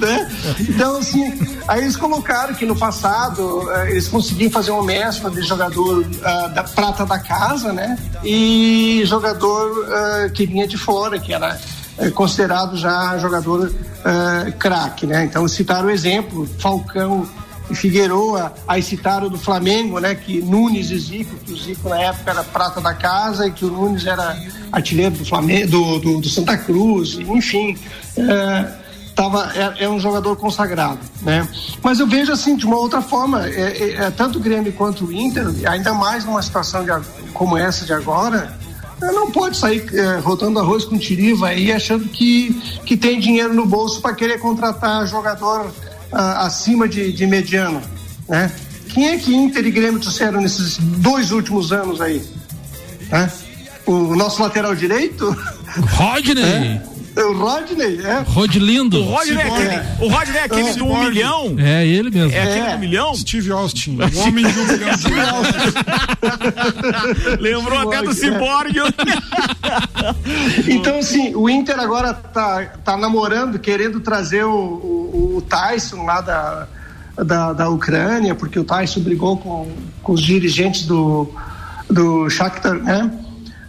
né? Então, assim, aí eles colocaram que no passado eh, eles conseguiam fazer uma mescla de jogador ah, da prata da casa, né? E jogador ah, que vinha de fora, que era eh, considerado já jogador ah, craque, né? Então citaram o exemplo, Falcão e Figueroa, aí citaram do Flamengo, né? Que Nunes e Zico, que o Zico na época era prata da casa e que o Nunes era artilheiro do Flamengo, do, do, do Santa Cruz, enfim. eh, tava, é, é um jogador consagrado, né? Mas eu vejo assim de uma outra forma, é, é- é tanto o Grêmio quanto o Inter, ainda mais numa situação de como essa de agora, é, não pode sair é, rotando arroz com tiriva aí achando que, que tem dinheiro no bolso para querer contratar jogador ah, acima de, de mediano, né? Quem é que Inter e Grêmio trouxeram nesses dois últimos anos aí? Né? O nosso lateral direito? Rodney! É, o Rodney, é. Rodlindo. O Rodney é aquele, o Rodney é aquele do um milhão. É ele mesmo. É aquele do milhão? Steve Austin, o homem de um milhão *laughs* Lembrou até do Cyborg. *laughs* Então, assim, o Inter agora tá, tá namorando, querendo trazer o, o, o Tyson lá da, da, da Ucrânia, porque o Tyson brigou com, com os dirigentes do, do Shakhtar, né?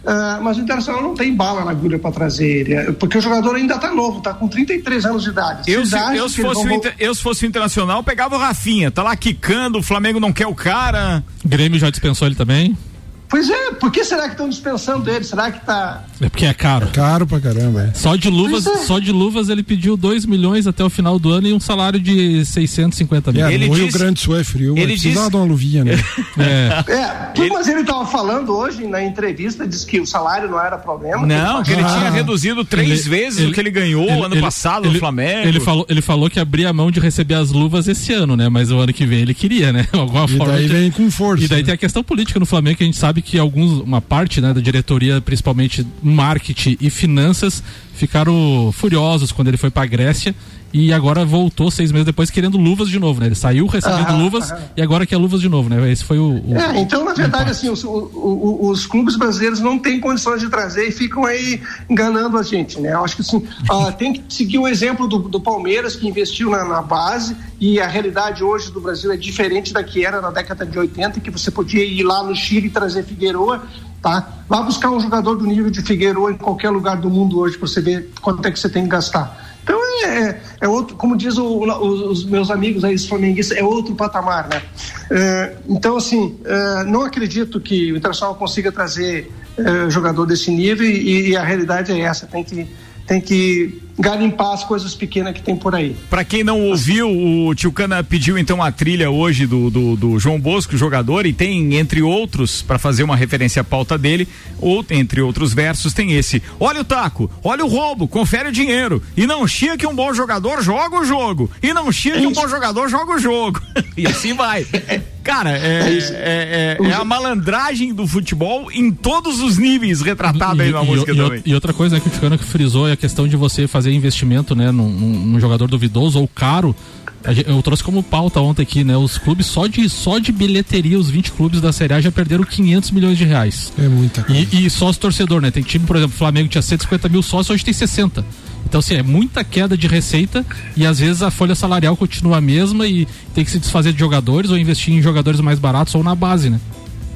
Ah, mas o Internacional não tem bala na agulha para trazer ele, é, porque o jogador ainda tá novo, tá com 33 anos de idade. Eu, se, eu, se fosse vão o Inter- eu, se fosse o Internacional, pegava o Rafinha. Tá lá quicando, o Flamengo não quer o cara. Grêmio já dispensou ele também? Pois é, por que será que estão dispensando ele? Será que tá. É porque é caro. Caro pra caramba, é. Só de luvas, é. só de luvas ele pediu 2 milhões até o final do ano e um salário de 650 mil. É, Ele disse- Grande do Sul é frio, ele ele precisava disse- de uma luvinha, né? É. É, tudo, mas ele estava falando hoje na entrevista, disse que o salário não era problema. Não, que ele Ah. tinha reduzido três Ele- vezes ele- o que ele ganhou ele- ano ele- passado ele- no Flamengo. Ele falou, ele falou que abria a mão de receber as luvas esse ano, né? Mas o ano que vem ele queria, né? *laughs* Alguma E forma. daí de- vem com força. E daí né? tem a questão política no Flamengo, que a gente sabe que alguns, uma parte né, da diretoria, principalmente marketing e finanças, ficaram furiosos quando ele foi pra Grécia e agora voltou seis meses depois querendo luvas de novo, né? Ele saiu recebendo Aham, luvas aham. e agora quer luvas de novo, né? Esse foi o. o- É, então, na verdade, assim, os, o- o- os clubes brasileiros não têm condições de trazer e ficam aí enganando a gente, né? Eu acho que assim, ah, *laughs* tem que seguir o exemplo do, do Palmeiras, que investiu na, na base, e a realidade hoje do Brasil é diferente da que era na década de 80, que você podia ir lá no Chile e trazer Figueroa, tá? Vá buscar um jogador do nível de Figueroa em qualquer lugar do mundo hoje para você ver quanto é que você tem que gastar. é, é outro, como diz o, o, os meus amigos aí, os flamenguistas, é outro patamar, né? É, então, assim, é, não acredito que o Internacional consiga trazer é, jogador desse nível e, e, a realidade é essa, tem que, tem que garimpar as coisas pequenas que tem por aí. Para quem não ouviu, o Tio Cana pediu então a trilha hoje do, do, do João Bosco, jogador, e tem, entre outros, para fazer uma referência à pauta dele, ou entre outros versos, tem esse. Olha o taco, olha o roubo, confere o dinheiro. E não chia que um bom jogador joga o jogo. E não chia que um bom jogador joga o jogo. *laughs* e assim vai. *laughs* Cara, é, é, é, é, a malandragem do futebol em todos os níveis retratada aí na música e, também. E outra coisa né, que o Ticano frisou é a questão de você fazer fazer investimento, né, num, num jogador duvidoso ou caro, eu trouxe como pauta ontem aqui, né? Os clubes só de, só de bilheteria, os 20 clubes da Série A já perderam 500 milhões de reais. É muita coisa. E, e sócio torcedor, né? Tem time, por exemplo, Flamengo tinha 150 mil sócios, hoje tem 60. Então, assim, é muita queda de receita e às vezes a folha salarial continua a mesma e tem que se desfazer de jogadores ou investir em jogadores mais baratos ou na base, né?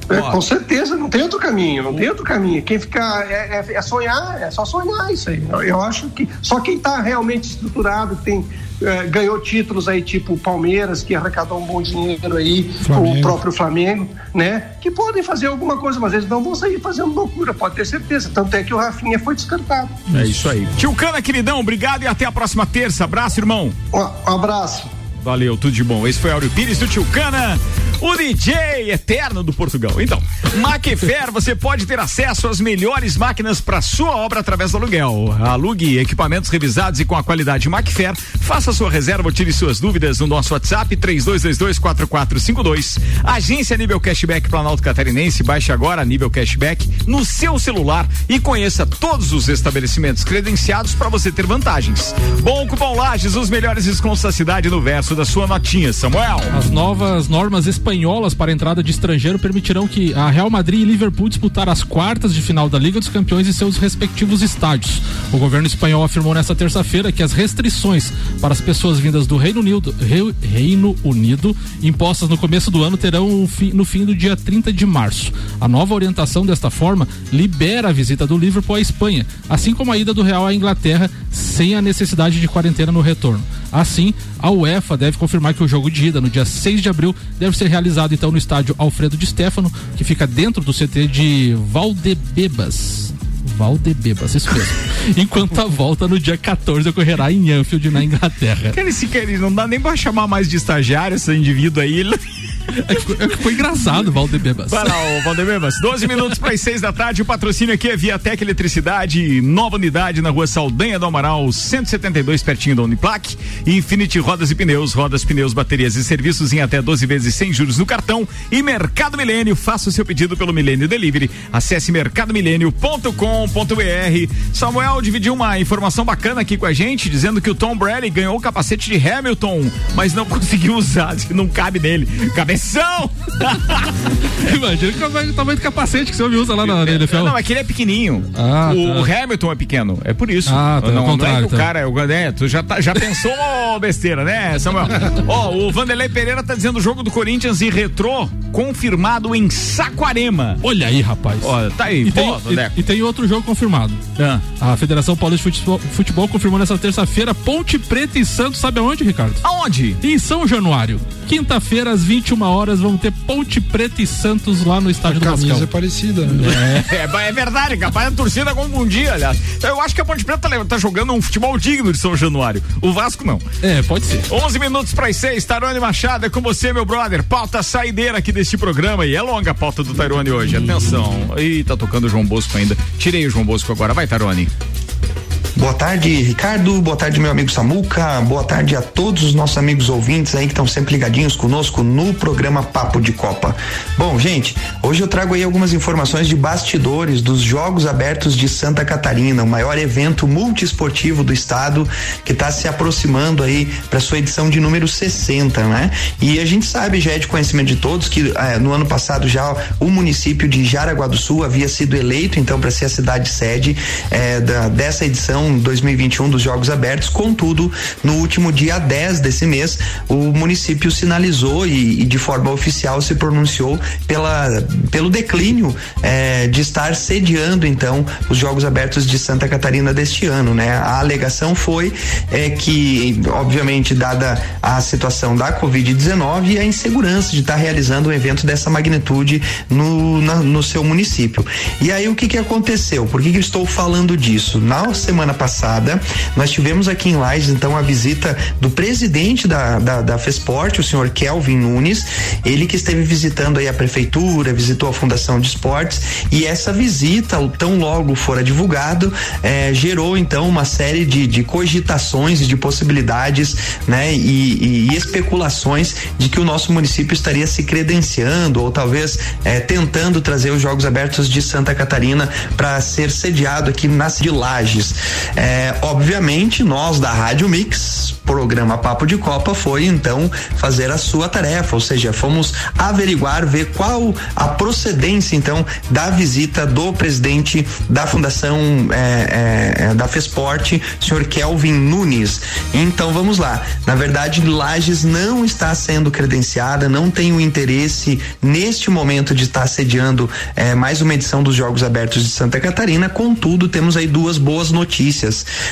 É, com certeza, não tem outro caminho, não tem outro caminho. Quem fica é, é, é sonhar, é só sonhar isso aí. Eu, eu acho que só quem está realmente estruturado, tem é, ganhou títulos aí tipo o Palmeiras que arrecadou um bom dinheiro aí, Flamengo. o próprio Flamengo, né? Que podem fazer alguma coisa, mas eles não vão sair fazendo loucura, pode ter certeza. Tanto é que o Rafinha foi descartado. É isso aí. Tio Cana, queridão, obrigado e até a próxima terça. Abraço, irmão. Um, um abraço. Valeu, tudo de bom. Esse foi Áureo Pires do Tio Cana o DJ eterno do Portugal. Então, Macfair, você pode ter acesso às melhores máquinas para sua obra através do aluguel. Alugue equipamentos revisados e com a qualidade Macfair. Faça sua reserva ou tire suas dúvidas no nosso WhatsApp 32224452. Agência Nível Cashback Planalto Catarinense. Baixe agora Nível Cashback no seu celular e conheça todos os estabelecimentos credenciados para você ter vantagens. Bom Cupom Lages, os melhores descontos da cidade no verso da sua notinha, Samuel. As novas normas espanholas para entrada de estrangeiro permitirão que a Real Madrid e Liverpool disputar as quartas de final da Liga dos Campeões em seus respectivos estádios. O governo espanhol afirmou nesta terça-feira que as restrições para as pessoas vindas do Reino Unido, Reino Unido impostas no começo do ano terão no fim do dia 30 de março. A nova orientação desta forma libera a visita do Liverpool à Espanha, assim como a ida do Real à Inglaterra sem a necessidade de quarentena no retorno. Assim, a UEFA deve confirmar que o jogo de ida no dia 6 de abril deve ser realizado então no estádio Alfredo de Stefano, que fica dentro do CT de Valdebebas. Valdebebas, isso mesmo. Enquanto a volta no dia 14 ocorrerá em Anfield, na Inglaterra. Cara, esse cara, não dá nem pra chamar mais de estagiário esse indivíduo aí. Ele... É que, foi, é que foi engraçado, Valdebebas. Lá, o Valdebebas. 12 minutos para as 6 da tarde. O patrocínio aqui é Viatec Eletricidade, nova unidade na rua Saldanha do Amaral, 172, pertinho da Uniplac. Infinity Rodas e Pneus, rodas, pneus, baterias e serviços em até 12 vezes sem juros no cartão. E Mercado Milênio, faça o seu pedido pelo Milênio Delivery. Acesse mercadomilênio.com.br. Samuel dividiu uma informação bacana aqui com a gente, dizendo que o Tom Brady ganhou o capacete de Hamilton, mas não *laughs* conseguiu usar, não cabe nele. Cabe Cabeção! *laughs* Imagina o tamanho do capacete que você usa lá na, NFL. Não, é que ele é pequenininho. Ah, o, tá. o, Hamilton é pequeno, é por isso. Ah, tá, não, não é que o tá. cara é o é, tu já, tá, já pensou *laughs* besteira, né, Samuel? Ó, oh, o Vanderlei Pereira tá dizendo o jogo do Corinthians e retrô confirmado em Saquarema. Olha aí, rapaz. Ó, tá aí, e, tem, e, e, tem outro jogo confirmado. Ah. A Federação Paulista de Futebol, Futebol confirmou nessa terça-feira Ponte Preta e Santos, sabe aonde, Ricardo? Aonde? Em São Januário. Quinta-feira, às 21 horas, vamos ter Ponte Preta e Santos lá no estádio a do camisa Mascão. é parecida, né? É. é, é verdade, capaz a torcida confundir, aliás. Eu acho que a Ponte Preta tá, tá jogando um futebol digno de São Januário. O Vasco não. É, pode ser. 11 minutos para as 6, Tarone Machado, é com você, meu brother. Pauta saideira aqui deste programa e é longa a pauta do Tarone hoje. Atenção. Ih, tá tocando o João Bosco ainda. Tirei o João Bosco agora. Vai, Tarone. Boa tarde, Ricardo. Boa tarde, meu amigo Samuca. Boa tarde a todos os nossos amigos ouvintes aí que estão sempre ligadinhos conosco no programa Papo de Copa. Bom, gente, hoje eu trago aí algumas informações de bastidores dos Jogos Abertos de Santa Catarina, o maior evento multiesportivo do estado que está se aproximando aí para sua edição de número 60, né? E a gente sabe, já é de conhecimento de todos, que eh, no ano passado já o município de Jaraguá do Sul havia sido eleito então para ser a cidade sede eh, da, dessa edição edição 2021 dos Jogos Abertos. Contudo, no último dia 10 desse mês, o município sinalizou e, e de forma oficial se pronunciou pela, pelo declínio eh, de estar sediando então os Jogos Abertos de Santa Catarina deste ano, né? A alegação foi é, que, obviamente, dada a situação da Covid-19 e a insegurança de estar realizando um evento dessa magnitude no, na, no seu município. E aí o que que aconteceu? Por que, que eu estou falando disso? Na semana passada, nós tivemos aqui em Lages, então, a visita do presidente da, da, da o senhor Kelvin Nunes, ele que esteve visitando aí a prefeitura, visitou a Fundação de Esportes. E essa visita, tão logo fora divulgado, eh, gerou então uma série de, de cogitações e de possibilidades, né, e, e, especulações de que o nosso município estaria se credenciando ou talvez eh, tentando trazer os Jogos Abertos de Santa Catarina para ser sediado aqui nas de Lages. Eh, obviamente, nós da Rádio Mix, programa Papo de Copa, foi então fazer a sua tarefa, ou seja, fomos averiguar, ver qual a procedência então da visita do presidente da Fundação é, é, da Fesporte, senhor Kelvin Nunes. Então vamos lá. Na verdade, Lages não está sendo credenciada, não tem o interesse neste momento de estar sediando é, mais uma edição dos Jogos Abertos de Santa Catarina. Contudo, temos aí duas boas notícias.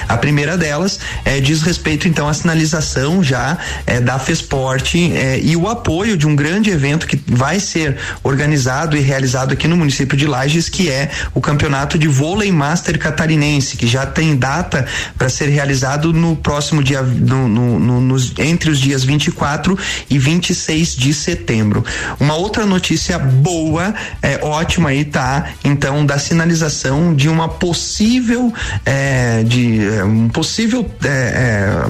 A primeira delas é, diz respeito então à sinalização já é, da Fesporte é, e o apoio de um grande evento que vai ser organizado e realizado aqui no município de Lages, que é o Campeonato de Vôlei Master Catarinense, que já tem data para ser realizado no próximo dia, no, no, no, nos, entre os dias 24 e 26 de setembro. Uma outra notícia boa, é ótima aí, tá? Então, da sinalização de uma possível, é, de é, um possível é, é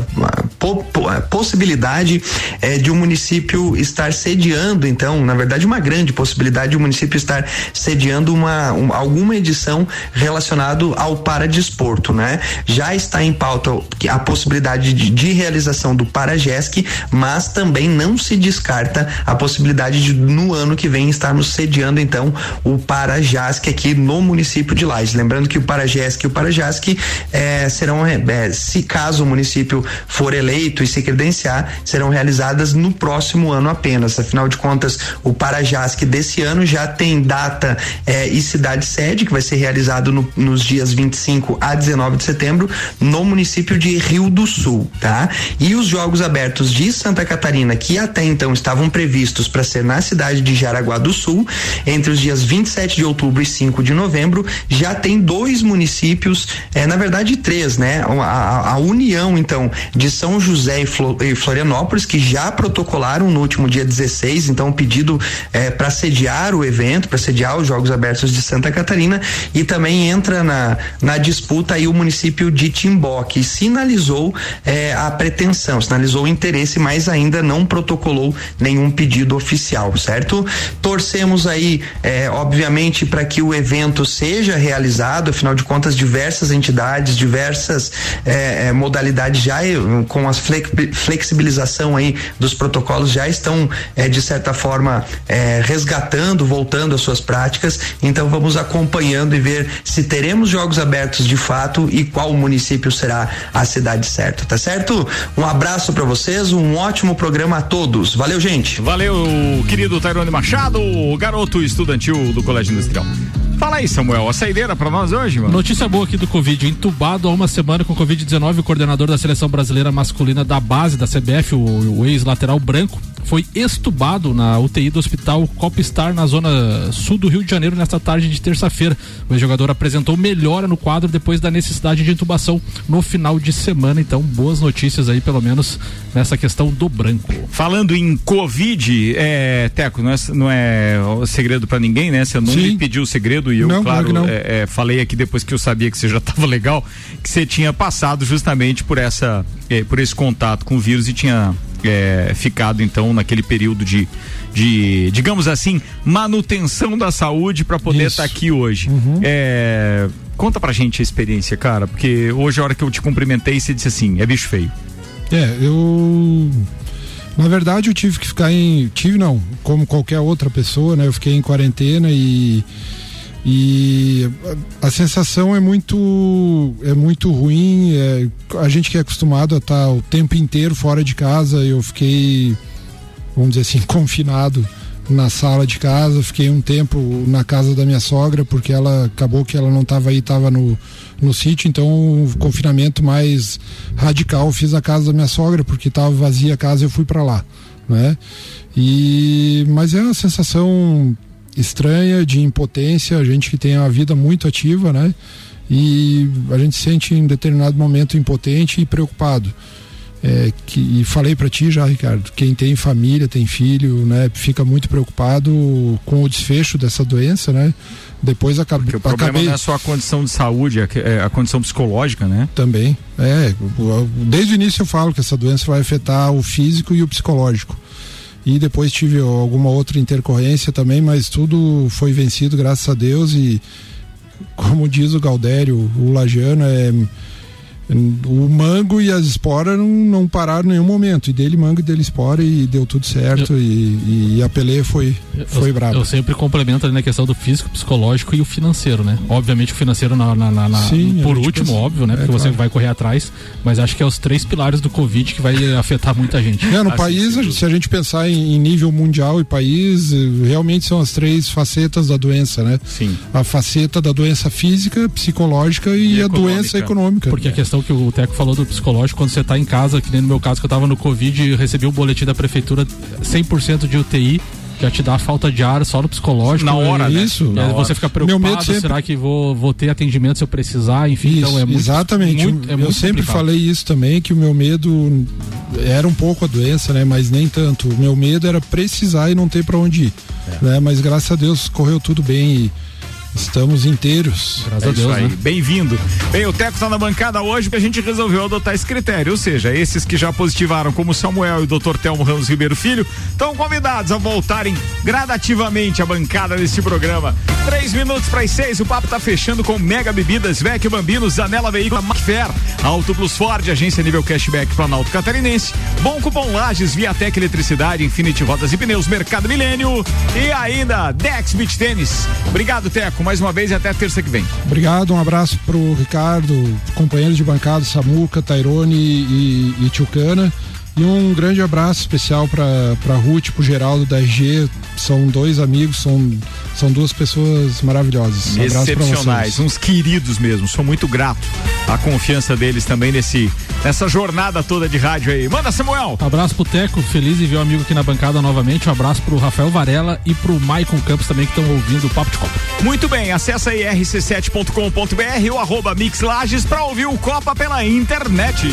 po, po, é, possibilidade é, de um município estar sediando, então, na verdade, uma grande possibilidade de um município estar sediando uma, um, alguma edição relacionado ao paradesporto, né? Já está em pauta a possibilidade de, de realização do Paragesc, mas também não se descarta a possibilidade de no ano que vem estarmos sediando então o Parajasc aqui no município de Lages. Lembrando que o Parajesc e o Parajasc eh, serão, eh, se caso o município for eleito e se credenciar, serão realizadas no próximo ano apenas. Afinal de contas, o Parajasc desse ano já tem data eh, e cidade sede que vai ser realizado no, nos dias 25 a 19 de setembro no município de Rio do Sul, tá? E os Jogos Abertos de Santa Catarina, que até então estavam previstos para ser na cidade de Jaraguá do Sul, entre os dias 27 de outubro e 5 de novembro, já tem dois municípios, é, na verdade três, né? A, a, união, então, de São José e, e, Florianópolis, que já protocolaram no último dia 16, então, um pedido é, para sediar o evento, para sediar os Jogos Abertos de Santa Catarina, e também entra na, na disputa aí o município de Timbó, que sinalizou é, a pretensão, sinalizou o interesse, mas ainda não protocolou nenhum pedido oficial, certo? Torcemos aí, é, obviamente, para que o evento seja realizado, afinal de contas, diversas entidades, diversas é, é modalidades já com a flexibilização aí dos protocolos já estão, é, de certa forma, é, resgatando, voltando às suas práticas. Então vamos acompanhando e ver se teremos jogos abertos de fato e qual município será a cidade certa, tá certo? Um abraço para vocês, um ótimo programa a todos. Valeu, gente. Valeu, querido Tairone Machado, garoto estudantil do Colégio Industrial. Fala aí, Samuel, a saideira para nós hoje, mano. Notícia boa aqui do Covid. Entubado há uma semana com Covid-19, o coordenador da seleção brasileira masculina da base da CBF, o, o ex-lateral branco, foi estubado na UTI do Hospital Copstar, na zona sul do Rio de Janeiro, nesta tarde de terça-feira. O jogador apresentou melhora no quadro depois da necessidade de intubação no final de semana. Então, boas notícias aí, pelo menos, nessa questão do branco. Falando em Covid, é, Teco, não é, não é segredo para ninguém, né? Você não Sim. me pediu o segredo e eu, não, claro, claro é, é, falei aqui depois que eu sabia que você já *laughs* estava legal, que você tinha passado justamente por essa, é, por esse contato com o vírus e tinha é, ficado então naquele período de, de, digamos assim, manutenção da saúde para poder estar tá aqui hoje. Uhum. É, conta pra gente a experiência, cara, porque hoje a hora que eu te cumprimentei, você disse assim, é bicho feio. É, eu na verdade eu tive que ficar em, tive não, como qualquer outra pessoa, né? Eu fiquei em quarentena e E a, sensação é muito é muito ruim. É, a gente que é acostumado a estar o tempo inteiro fora de casa, eu fiquei, vamos dizer assim, *laughs* confinado na sala de casa, fiquei um tempo na casa da minha sogra, porque ela acabou que ela não estava aí, estava no, no sítio, então o confinamento mais radical fiz a casa da minha sogra, porque estava vazia a casa eu fui para lá, né? E mas é uma sensação estranha de impotência, a gente que tem a vida muito ativa, né? E a gente se sente em determinado momento impotente e preocupado. É, que, e falei para ti já, Ricardo, quem tem família, tem filho, né, fica muito preocupado com o desfecho dessa doença, né? Depois acabei. Porque o problema acabei... não é só a condição de saúde, é, é a condição psicológica, né? Também. É, desde o início eu falo que essa doença vai afetar o físico e o psicológico. E depois tive alguma outra intercorrência também, mas tudo foi vencido, graças a Deus. E como diz o Galdério, o Lagiano é o mango e as esporas não, não pararam em nenhum momento. E dele mango e dele espora e deu tudo certo. Eu, e, e, a Pelé foi, foi brava. Eu sempre complemento ali na questão do físico, psicológico e o financeiro, né? Obviamente o financeiro na, na, na, Sim, por último, pensa, óbvio, né? É, Porque você vai correr atrás. Mas acho que é os três pilares do Covid que vai *laughs* afetar muita gente. É, no assim, país, se a gente pensar em, em, nível mundial e país, realmente são as três facetas da doença, né? Sim. A faceta da doença física, psicológica e, e a doença econômica. Porque a questão questão que o Teco falou do psicológico, quando você está em casa, que nem no meu caso que eu estava no Covid e recebi o um boletim da prefeitura 100% de UTI, já te dá falta de ar só no psicológico. Na hora, né? Isso. Aí você fica preocupado, sempre... será que vou, vou ter atendimento se eu precisar? Enfim, isso, então é muito Exatamente. Muito, é eu muito sempre complicado. falei isso também, que o meu medo era um pouco a doença, né? Mas nem tanto. O meu medo era precisar e não ter para onde ir. É. Né? Mas graças a Deus correu tudo bem e Estamos inteiros. Graças é a Deus. Né? Bem-vindo. Bem, o Teco está na bancada hoje porque a gente resolveu adotar esse critério. Ou seja, esses que já positivaram, como Samuel e o Dr. Telmo Ramos Ribeiro Filho, estão convidados a voltarem gradativamente à bancada deste programa. Três minutos para as seis, o papo está fechando com Mega Bebidas, Vec Bambinos, Zanela Veículo, Macfer, Auto Plus Ford, Agência Nível Cashback Planalto Catarinense, Bom Cupom Lages, Viatec Eletricidade, Infinity Rodas e Pneus, Mercado Milênio e ainda Dex Beach Tênis. Obrigado, Teco mais uma vez e até terça que vem. Obrigado, um abraço pro Ricardo, companheiros de bancada, Samuca, Tairone e, e Tchucana. E um grande abraço especial para Ruth, pro Geraldo da RG. São dois amigos, são, são duas pessoas maravilhosas. Um Excepcionais, uns queridos mesmo. Sou muito grato à confiança deles também nesse, nessa jornada toda de rádio aí. Manda, Samuel! Abraço pro Teco, feliz em ver o amigo aqui na bancada novamente. Um abraço pro Rafael Varela e pro Maicon Campos também que estão ouvindo o Papo de Copa. Muito bem, acessa aí rc7.com.br ou arroba Mix Lages pra ouvir o Copa pela internet.